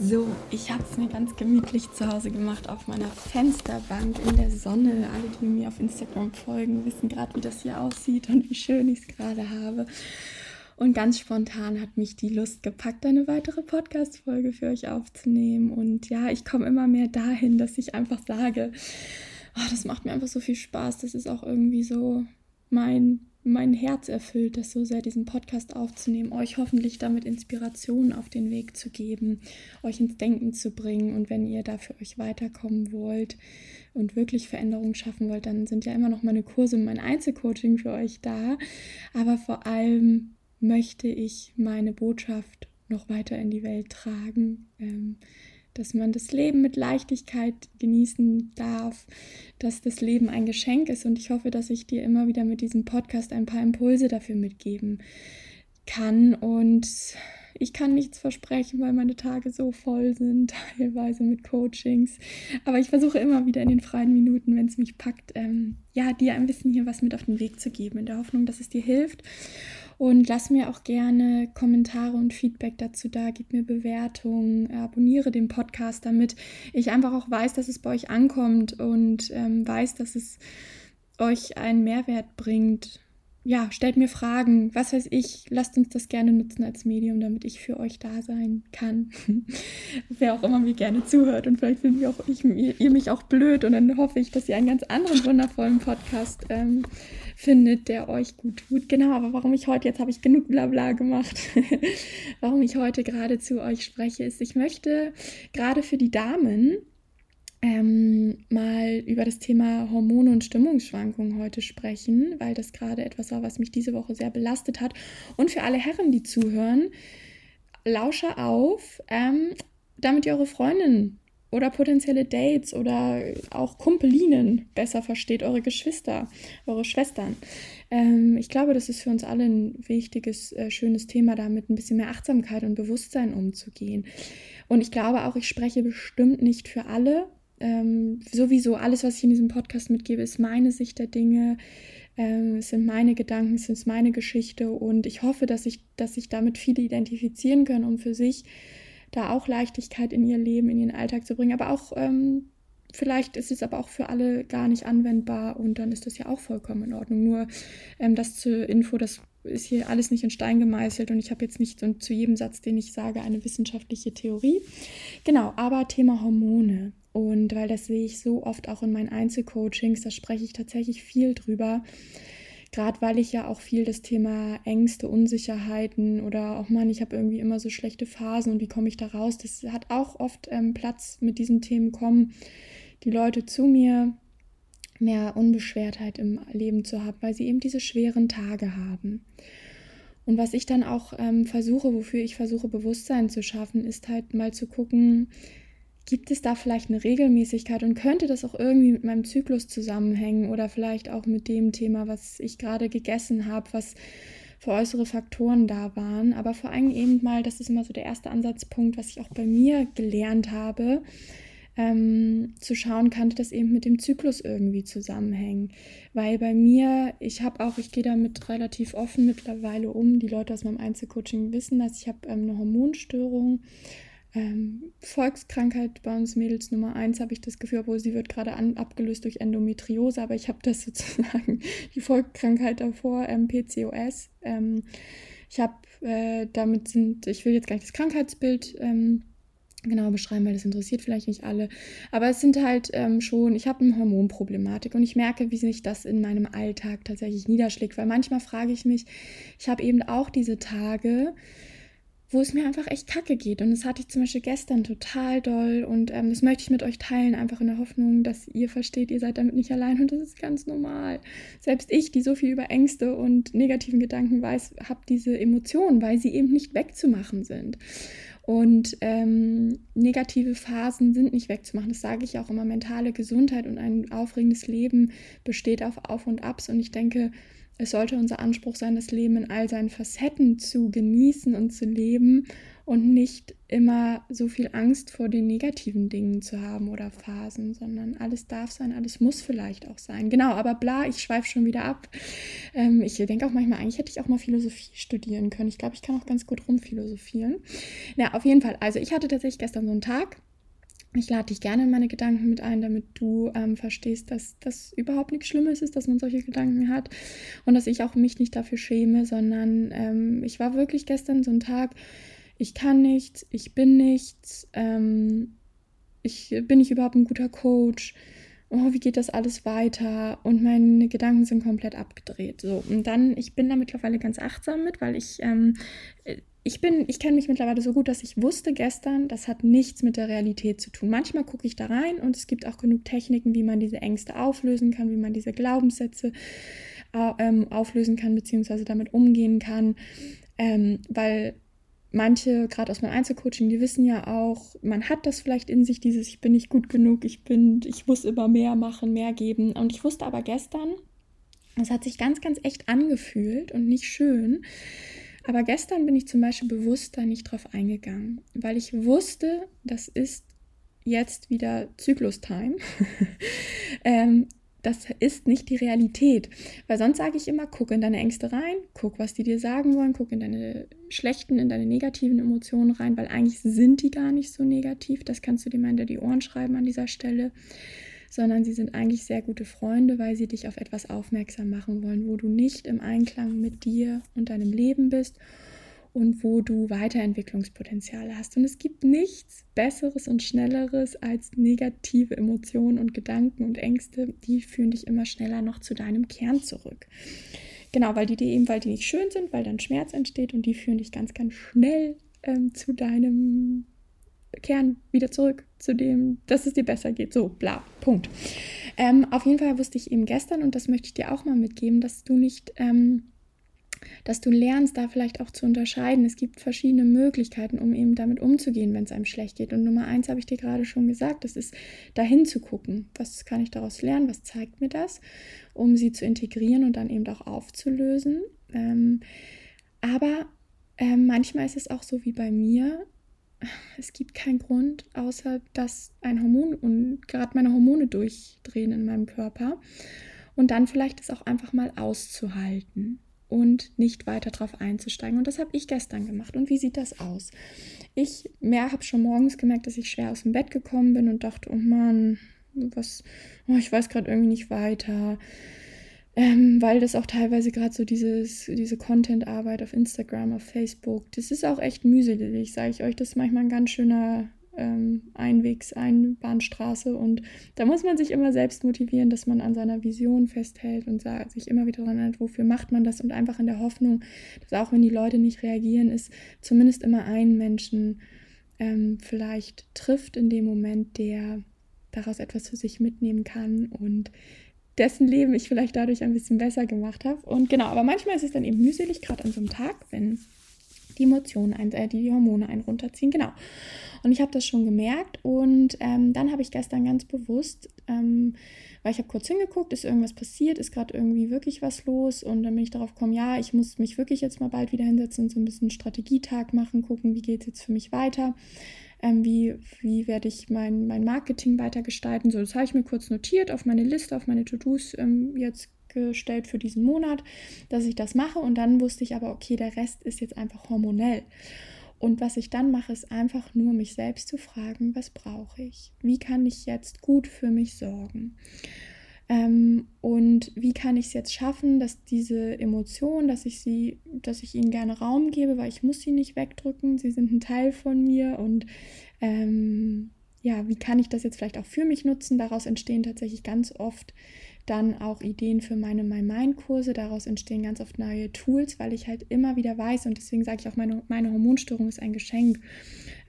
So, ich habe es mir ganz gemütlich zu Hause gemacht auf meiner Fensterbank in der Sonne. Alle, die mir auf Instagram folgen, wissen gerade, wie das hier aussieht und wie schön ich es gerade habe. Und ganz spontan hat mich die Lust gepackt, eine weitere Podcast-Folge für euch aufzunehmen. Und ja, ich komme immer mehr dahin, dass ich einfach sage, oh, das macht mir einfach so viel Spaß. Das ist auch irgendwie so mein mein Herz erfüllt das so sehr, diesen Podcast aufzunehmen, euch hoffentlich damit Inspiration auf den Weg zu geben, euch ins Denken zu bringen. Und wenn ihr da für euch weiterkommen wollt und wirklich Veränderungen schaffen wollt, dann sind ja immer noch meine Kurse und mein Einzelcoaching für euch da. Aber vor allem möchte ich meine Botschaft noch weiter in die Welt tragen. Ähm, dass man das Leben mit Leichtigkeit genießen darf, dass das Leben ein Geschenk ist. Und ich hoffe, dass ich dir immer wieder mit diesem Podcast ein paar Impulse dafür mitgeben kann. Und ich kann nichts versprechen, weil meine Tage so voll sind, teilweise mit Coachings. Aber ich versuche immer wieder in den freien Minuten, wenn es mich packt, ähm, ja, dir ein bisschen hier was mit auf den Weg zu geben, in der Hoffnung, dass es dir hilft. Und lass mir auch gerne Kommentare und Feedback dazu da, gib mir Bewertungen, abonniere den Podcast, damit ich einfach auch weiß, dass es bei euch ankommt und ähm, weiß, dass es euch einen Mehrwert bringt. Ja, stellt mir Fragen, was weiß ich, lasst uns das gerne nutzen als Medium, damit ich für euch da sein kann. Wer auch immer mir gerne zuhört. Und vielleicht findet ihr, auch, ich, ihr mich auch blöd. Und dann hoffe ich, dass ihr einen ganz anderen wundervollen Podcast ähm, findet, der euch gut tut. Genau, aber warum ich heute, jetzt habe ich genug Blabla gemacht, warum ich heute gerade zu euch spreche, ist, ich möchte gerade für die Damen ähm, mal über das Thema Hormone und Stimmungsschwankungen heute sprechen, weil das gerade etwas war, was mich diese Woche sehr belastet hat. Und für alle Herren, die zuhören, lausche auf, ähm, damit ihr eure Freundin oder potenzielle Dates oder auch Kumpelinen besser versteht, eure Geschwister, eure Schwestern. Ähm, ich glaube, das ist für uns alle ein wichtiges, äh, schönes Thema, da mit ein bisschen mehr Achtsamkeit und Bewusstsein umzugehen. Und ich glaube auch, ich spreche bestimmt nicht für alle. Ähm, sowieso alles, was ich in diesem Podcast mitgebe, ist meine Sicht der Dinge. Ähm, es sind meine Gedanken, es ist meine Geschichte und ich hoffe, dass ich, dass sich damit viele identifizieren können, um für sich da auch Leichtigkeit in ihr Leben, in ihren Alltag zu bringen. Aber auch, ähm, vielleicht ist es aber auch für alle gar nicht anwendbar und dann ist das ja auch vollkommen in Ordnung. Nur ähm, das zur Info, das ist hier alles nicht in Stein gemeißelt und ich habe jetzt nicht so zu jedem Satz, den ich sage, eine wissenschaftliche Theorie. Genau, aber Thema Hormone. Und weil das sehe ich so oft auch in meinen Einzelcoachings, da spreche ich tatsächlich viel drüber Gerade weil ich ja auch viel das Thema Ängste, Unsicherheiten oder auch Mann, ich habe irgendwie immer so schlechte Phasen und wie komme ich da raus, das hat auch oft ähm, Platz mit diesen Themen kommen die Leute zu mir, mehr Unbeschwertheit im Leben zu haben, weil sie eben diese schweren Tage haben. Und was ich dann auch ähm, versuche, wofür ich versuche, Bewusstsein zu schaffen, ist halt mal zu gucken, Gibt es da vielleicht eine Regelmäßigkeit und könnte das auch irgendwie mit meinem Zyklus zusammenhängen oder vielleicht auch mit dem Thema, was ich gerade gegessen habe, was für äußere Faktoren da waren. Aber vor allem eben mal, das ist immer so der erste Ansatzpunkt, was ich auch bei mir gelernt habe, ähm, zu schauen, könnte das eben mit dem Zyklus irgendwie zusammenhängen. Weil bei mir, ich habe auch, ich gehe damit relativ offen mittlerweile um. Die Leute aus meinem Einzelcoaching wissen dass ich habe ähm, eine Hormonstörung ähm, Volkskrankheit bei uns Mädels Nummer eins, habe ich das Gefühl, obwohl sie wird gerade an, abgelöst durch Endometriose, aber ich habe das sozusagen, die Volkskrankheit davor, ähm, PCOS. Ähm, ich habe, äh, damit sind, ich will jetzt gar nicht das Krankheitsbild ähm, genau beschreiben, weil das interessiert vielleicht nicht alle. Aber es sind halt ähm, schon, ich habe eine Hormonproblematik und ich merke, wie sich das in meinem Alltag tatsächlich niederschlägt, weil manchmal frage ich mich, ich habe eben auch diese Tage, wo es mir einfach echt kacke geht. Und das hatte ich zum Beispiel gestern total doll. Und ähm, das möchte ich mit euch teilen, einfach in der Hoffnung, dass ihr versteht, ihr seid damit nicht allein. Und das ist ganz normal. Selbst ich, die so viel über Ängste und negativen Gedanken weiß, habe diese Emotionen, weil sie eben nicht wegzumachen sind. Und ähm, negative Phasen sind nicht wegzumachen. Das sage ich auch immer. Mentale Gesundheit und ein aufregendes Leben besteht auf Auf und Abs. Und ich denke, es sollte unser Anspruch sein, das Leben in all seinen Facetten zu genießen und zu leben und nicht immer so viel Angst vor den negativen Dingen zu haben oder Phasen, sondern alles darf sein, alles muss vielleicht auch sein. Genau, aber bla, ich schweife schon wieder ab. Ähm, ich denke auch manchmal, eigentlich hätte ich auch mal Philosophie studieren können. Ich glaube, ich kann auch ganz gut rumphilosophieren. Na, auf jeden Fall. Also ich hatte tatsächlich gestern so einen Tag. Ich lade dich gerne in meine Gedanken mit ein, damit du ähm, verstehst, dass das überhaupt nichts Schlimmes ist, dass man solche Gedanken hat und dass ich auch mich nicht dafür schäme, sondern ähm, ich war wirklich gestern so ein Tag, ich kann nichts, ich bin nichts, ähm, ich bin nicht überhaupt ein guter Coach. Oh, wie geht das alles weiter? Und meine Gedanken sind komplett abgedreht. So, und dann, ich bin da mittlerweile ganz achtsam mit, weil ich, ähm, ich bin, ich kenne mich mittlerweile so gut, dass ich wusste gestern, das hat nichts mit der Realität zu tun. Manchmal gucke ich da rein und es gibt auch genug Techniken, wie man diese Ängste auflösen kann, wie man diese Glaubenssätze äh, ähm, auflösen kann, beziehungsweise damit umgehen kann. Ähm, weil manche, gerade aus meinem Einzelcoaching, die wissen ja auch, man hat das vielleicht in sich, dieses Ich bin nicht gut genug, ich bin, ich muss immer mehr machen, mehr geben. Und ich wusste aber gestern, das hat sich ganz, ganz echt angefühlt und nicht schön. Aber gestern bin ich zum Beispiel bewusst da nicht drauf eingegangen, weil ich wusste, das ist jetzt wieder Zyklus-Time. ähm, das ist nicht die Realität. Weil sonst sage ich immer, guck in deine Ängste rein, guck, was die dir sagen wollen, guck in deine schlechten, in deine negativen Emotionen rein, weil eigentlich sind die gar nicht so negativ. Das kannst du dir mal hinter die Ohren schreiben an dieser Stelle. Sondern sie sind eigentlich sehr gute Freunde, weil sie dich auf etwas aufmerksam machen wollen, wo du nicht im Einklang mit dir und deinem Leben bist und wo du Weiterentwicklungspotenziale hast. Und es gibt nichts Besseres und Schnelleres als negative Emotionen und Gedanken und Ängste. Die führen dich immer schneller noch zu deinem Kern zurück. Genau, weil die, die eben, weil die nicht schön sind, weil dann Schmerz entsteht und die führen dich ganz, ganz schnell ähm, zu deinem Kern wieder zurück, zu dem, dass es dir besser geht. So, bla, Punkt. Ähm, auf jeden Fall wusste ich eben gestern, und das möchte ich dir auch mal mitgeben, dass du nicht ähm, dass du lernst, da vielleicht auch zu unterscheiden. Es gibt verschiedene Möglichkeiten, um eben damit umzugehen, wenn es einem schlecht geht. Und Nummer eins habe ich dir gerade schon gesagt, das ist dahin zu gucken. Was kann ich daraus lernen? Was zeigt mir das? Um sie zu integrieren und dann eben auch aufzulösen. Ähm, aber äh, manchmal ist es auch so wie bei mir. Es gibt keinen Grund, außer dass ein Hormon und gerade meine Hormone durchdrehen in meinem Körper. Und dann vielleicht es auch einfach mal auszuhalten und nicht weiter darauf einzusteigen. Und das habe ich gestern gemacht. Und wie sieht das aus? Ich habe schon morgens gemerkt, dass ich schwer aus dem Bett gekommen bin und dachte, oh Mann, was, oh, ich weiß gerade irgendwie nicht weiter. Ähm, weil das auch teilweise gerade so dieses, diese Content-Arbeit auf Instagram, auf Facebook, das ist auch echt mühselig, sage ich euch. Das ist manchmal ein ganz schöner ähm, Einwegs-, Einbahnstraße. Und da muss man sich immer selbst motivieren, dass man an seiner Vision festhält und sich immer wieder daran erinnert, wofür macht man das und einfach in der Hoffnung, dass auch wenn die Leute nicht reagieren, ist zumindest immer einen Menschen ähm, vielleicht trifft in dem Moment, der daraus etwas für sich mitnehmen kann und dessen Leben ich vielleicht dadurch ein bisschen besser gemacht habe. Und genau, aber manchmal ist es dann eben mühselig, gerade an so einem Tag, wenn die Emotionen, ein, äh, die, Hormone einen runterziehen. Genau. Und ich habe das schon gemerkt und ähm, dann habe ich gestern ganz bewusst, ähm, weil ich habe kurz hingeguckt, ist irgendwas passiert, ist gerade irgendwie wirklich was los und dann bin ich darauf gekommen, ja, ich muss mich wirklich jetzt mal bald wieder hinsetzen und so ein bisschen Strategietag machen, gucken, wie geht es jetzt für mich weiter. Ähm, wie, wie werde ich mein, mein Marketing weiter gestalten. So, das habe ich mir kurz notiert auf meine Liste, auf meine To-Dos ähm, jetzt gestellt für diesen Monat, dass ich das mache. Und dann wusste ich aber, okay, der Rest ist jetzt einfach hormonell. Und was ich dann mache, ist einfach nur mich selbst zu fragen, was brauche ich? Wie kann ich jetzt gut für mich sorgen? Ähm, und wie kann ich es jetzt schaffen, dass diese Emotionen, dass ich sie, dass ich ihnen gerne Raum gebe, weil ich muss sie nicht wegdrücken, sie sind ein Teil von mir und ähm, ja, wie kann ich das jetzt vielleicht auch für mich nutzen? Daraus entstehen tatsächlich ganz oft dann auch Ideen für meine My Mind Kurse. Daraus entstehen ganz oft neue Tools, weil ich halt immer wieder weiß und deswegen sage ich auch, meine, meine Hormonstörung ist ein Geschenk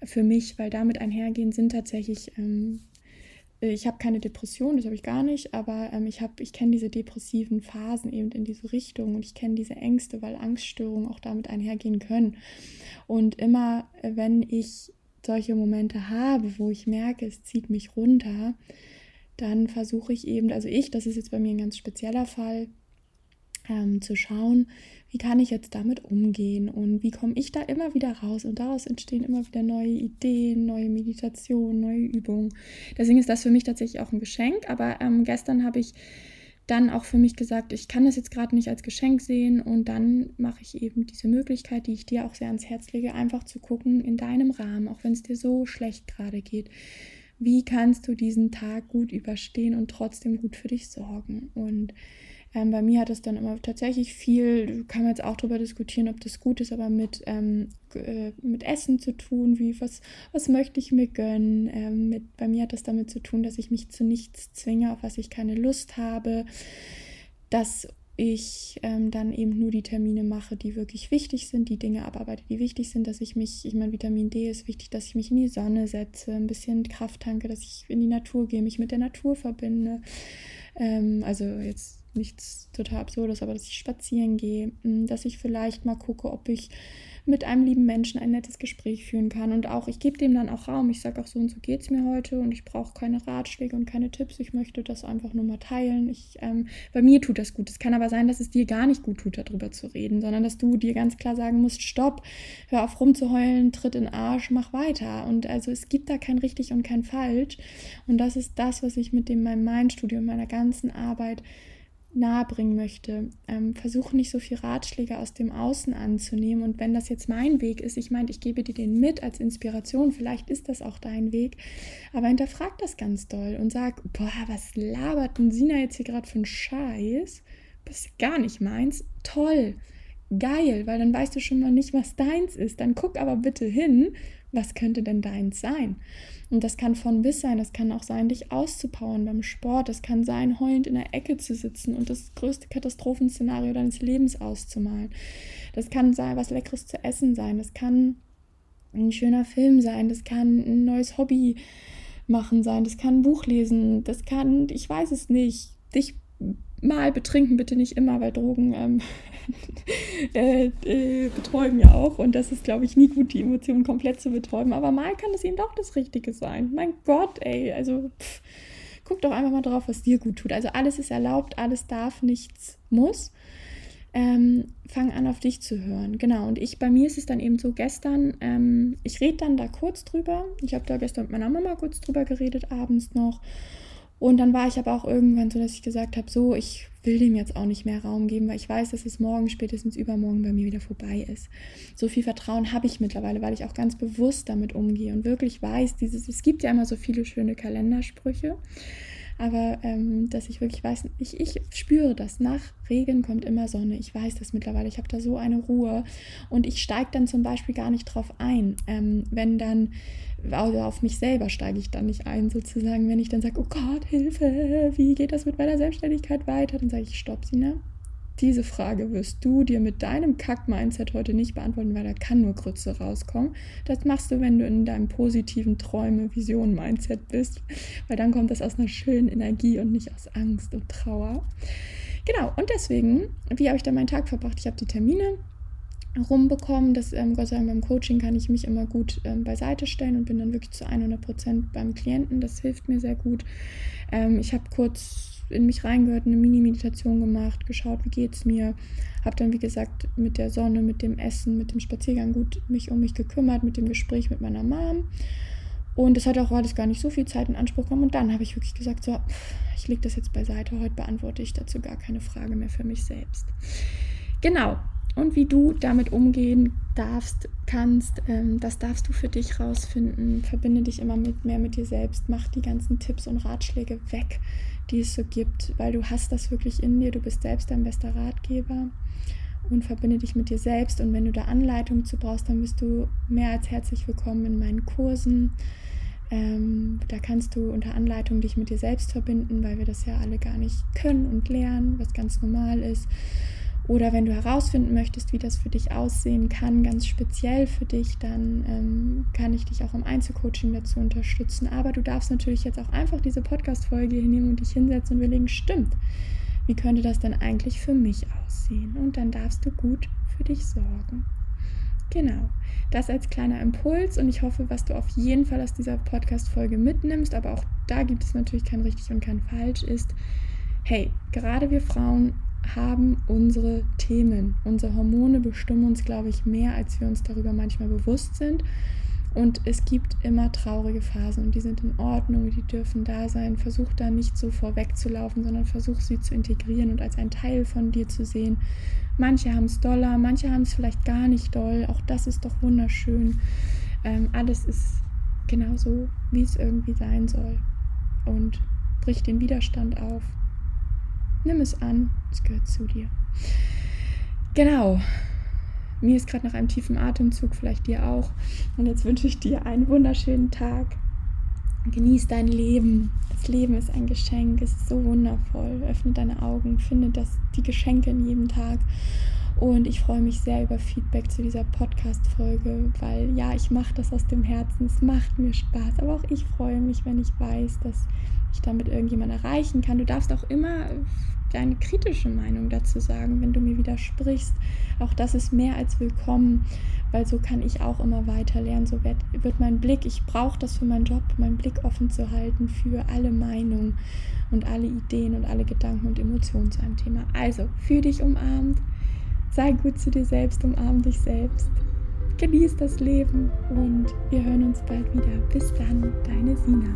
für mich, weil damit einhergehen sind tatsächlich, ähm, ich habe keine Depression, das habe ich gar nicht, aber ähm, ich, ich kenne diese depressiven Phasen eben in diese Richtung und ich kenne diese Ängste, weil Angststörungen auch damit einhergehen können. Und immer, wenn ich solche Momente habe, wo ich merke, es zieht mich runter, dann versuche ich eben, also ich, das ist jetzt bei mir ein ganz spezieller Fall, ähm, zu schauen, wie kann ich jetzt damit umgehen und wie komme ich da immer wieder raus und daraus entstehen immer wieder neue Ideen, neue Meditationen, neue Übungen. Deswegen ist das für mich tatsächlich auch ein Geschenk, aber ähm, gestern habe ich dann auch für mich gesagt, ich kann das jetzt gerade nicht als Geschenk sehen und dann mache ich eben diese Möglichkeit, die ich dir auch sehr ans Herz lege, einfach zu gucken in deinem Rahmen, auch wenn es dir so schlecht gerade geht. Wie kannst du diesen Tag gut überstehen und trotzdem gut für dich sorgen? Und ähm, bei mir hat es dann immer tatsächlich viel, kann man jetzt auch darüber diskutieren, ob das gut ist, aber mit, ähm, äh, mit Essen zu tun, wie was, was möchte ich mir gönnen. Ähm, mit, bei mir hat das damit zu tun, dass ich mich zu nichts zwinge, auf was ich keine Lust habe, dass ich ähm, dann eben nur die Termine mache, die wirklich wichtig sind, die Dinge abarbeite, die wichtig sind, dass ich mich, ich meine, Vitamin D ist wichtig, dass ich mich in die Sonne setze, ein bisschen Kraft tanke, dass ich in die Natur gehe, mich mit der Natur verbinde. Ähm, also jetzt nichts total Absurdes, aber dass ich spazieren gehe, mm, dass ich vielleicht mal gucke, ob ich mit einem lieben Menschen ein nettes Gespräch führen kann. Und auch, ich gebe dem dann auch Raum. Ich sage auch so und so geht es mir heute und ich brauche keine Ratschläge und keine Tipps. Ich möchte das einfach nur mal teilen. Ich, ähm, bei mir tut das gut. Es kann aber sein, dass es dir gar nicht gut tut, darüber zu reden, sondern dass du dir ganz klar sagen musst, stopp, hör auf rumzuheulen, tritt in den Arsch, mach weiter. Und also es gibt da kein richtig und kein falsch. Und das ist das, was ich mit dem meinem Mindstudio, meiner ganzen Arbeit nahebringen möchte. Ähm, versuche nicht so viel Ratschläge aus dem Außen anzunehmen. Und wenn das jetzt mein Weg ist, ich meine, ich gebe dir den mit als Inspiration, vielleicht ist das auch dein Weg, aber hinterfrag das ganz doll und sag, boah, was labert denn Sina jetzt hier gerade für einen Scheiß? Das ist gar nicht meins. Toll, geil, weil dann weißt du schon mal nicht, was deins ist. Dann guck aber bitte hin, was könnte denn deins sein? Und das kann von bis sein, das kann auch sein, dich auszupowern beim Sport, das kann sein, heulend in der Ecke zu sitzen und das größte Katastrophenszenario deines Lebens auszumalen. Das kann sein, was Leckeres zu essen sein, das kann ein schöner Film sein, das kann ein neues Hobby machen sein, das kann ein Buch lesen, das kann, ich weiß es nicht, dich mal betrinken, bitte nicht immer, weil Drogen ähm, äh, äh, betäuben ja auch. Und das ist, glaube ich, nie gut, die Emotionen komplett zu betäuben. Aber mal kann es eben doch das Richtige sein. Mein Gott, ey, also pff, guck doch einfach mal drauf, was dir gut tut. Also alles ist erlaubt, alles darf, nichts muss. Ähm, fang an, auf dich zu hören. Genau, und ich, bei mir ist es dann eben so, gestern, ähm, ich rede dann da kurz drüber. Ich habe da gestern mit meiner Mama kurz drüber geredet, abends noch. Und dann war ich aber auch irgendwann so, dass ich gesagt habe, so, ich will dem jetzt auch nicht mehr Raum geben, weil ich weiß, dass es morgen, spätestens übermorgen bei mir wieder vorbei ist. So viel Vertrauen habe ich mittlerweile, weil ich auch ganz bewusst damit umgehe und wirklich weiß, dieses, es gibt ja immer so viele schöne Kalendersprüche aber ähm, dass ich wirklich weiß, ich, ich spüre das. Nach Regen kommt immer Sonne. Ich weiß das mittlerweile. Ich habe da so eine Ruhe und ich steige dann zum Beispiel gar nicht drauf ein. Ähm, wenn dann, also auf mich selber steige ich dann nicht ein, sozusagen, wenn ich dann sage, oh Gott, Hilfe, wie geht das mit meiner Selbstständigkeit weiter? Dann sage ich, stopp, Sina, diese Frage wirst du dir mit deinem Kack-Mindset heute nicht beantworten, weil da kann nur Grütze rauskommen. Das machst du, wenn du in deinem positiven Träume, Vision, Mindset bist, weil dann kommt das aus einer schönen Energie und nicht aus Angst und Trauer. Genau, und deswegen, wie habe ich dann meinen Tag verbracht? Ich habe die Termine rumbekommen. Das, ähm, Gott sei Dank, beim Coaching kann ich mich immer gut ähm, beiseite stellen und bin dann wirklich zu 100 Prozent beim Klienten. Das hilft mir sehr gut. Ähm, ich habe kurz in mich reingehört, eine Mini-Meditation gemacht, geschaut, wie geht es mir. Habe dann, wie gesagt, mit der Sonne, mit dem Essen, mit dem Spaziergang gut mich um mich gekümmert, mit dem Gespräch mit meiner Mom. Und es hat auch alles gar nicht so viel Zeit in Anspruch genommen. Und dann habe ich wirklich gesagt, so, ich lege das jetzt beiseite. Heute beantworte ich dazu gar keine Frage mehr für mich selbst. Genau. Und wie du damit umgehen darfst, kannst, ähm, das darfst du für dich rausfinden. Verbinde dich immer mit, mehr mit dir selbst. Mach die ganzen Tipps und Ratschläge weg die es so gibt, weil du hast das wirklich in dir, du bist selbst dein bester Ratgeber und verbinde dich mit dir selbst und wenn du da Anleitung zu brauchst, dann bist du mehr als herzlich willkommen in meinen Kursen. Ähm, da kannst du unter Anleitung dich mit dir selbst verbinden, weil wir das ja alle gar nicht können und lernen, was ganz normal ist. Oder wenn du herausfinden möchtest, wie das für dich aussehen kann, ganz speziell für dich, dann ähm, kann ich dich auch im Einzelcoaching dazu unterstützen. Aber du darfst natürlich jetzt auch einfach diese Podcast-Folge hier nehmen und dich hinsetzen und überlegen, stimmt, wie könnte das denn eigentlich für mich aussehen? Und dann darfst du gut für dich sorgen. Genau, das als kleiner Impuls und ich hoffe, was du auf jeden Fall aus dieser Podcast-Folge mitnimmst, aber auch da gibt es natürlich kein richtig und kein falsch, ist, hey, gerade wir Frauen haben unsere Themen. Unsere Hormone bestimmen uns, glaube ich, mehr, als wir uns darüber manchmal bewusst sind. Und es gibt immer traurige Phasen und die sind in Ordnung, die dürfen da sein. Versuch da nicht so vorwegzulaufen, sondern versuch sie zu integrieren und als ein Teil von dir zu sehen. Manche haben es doller, manche haben es vielleicht gar nicht doll. Auch das ist doch wunderschön. Ähm, alles ist genauso, wie es irgendwie sein soll. Und brich den Widerstand auf. Nimm es an, es gehört zu dir. Genau. Mir ist gerade nach einem tiefen Atemzug, vielleicht dir auch. Und jetzt wünsche ich dir einen wunderschönen Tag. Genieß dein Leben. Das Leben ist ein Geschenk, es ist so wundervoll. Öffne deine Augen, finde das, die Geschenke in jedem Tag. Und ich freue mich sehr über Feedback zu dieser Podcast-Folge, weil ja, ich mache das aus dem Herzen. Es macht mir Spaß. Aber auch ich freue mich, wenn ich weiß, dass ich damit irgendjemand erreichen kann. Du darfst auch immer deine kritische Meinung dazu sagen, wenn du mir widersprichst. Auch das ist mehr als willkommen, weil so kann ich auch immer weiter lernen. So wird, wird mein Blick, ich brauche das für meinen Job, meinen Blick offen zu halten für alle Meinungen und alle Ideen und alle Gedanken und Emotionen zu einem Thema. Also, fühl dich umarmt, sei gut zu dir selbst, umarm dich selbst. Genieß das Leben und wir hören uns bald wieder. Bis dann, deine Sina.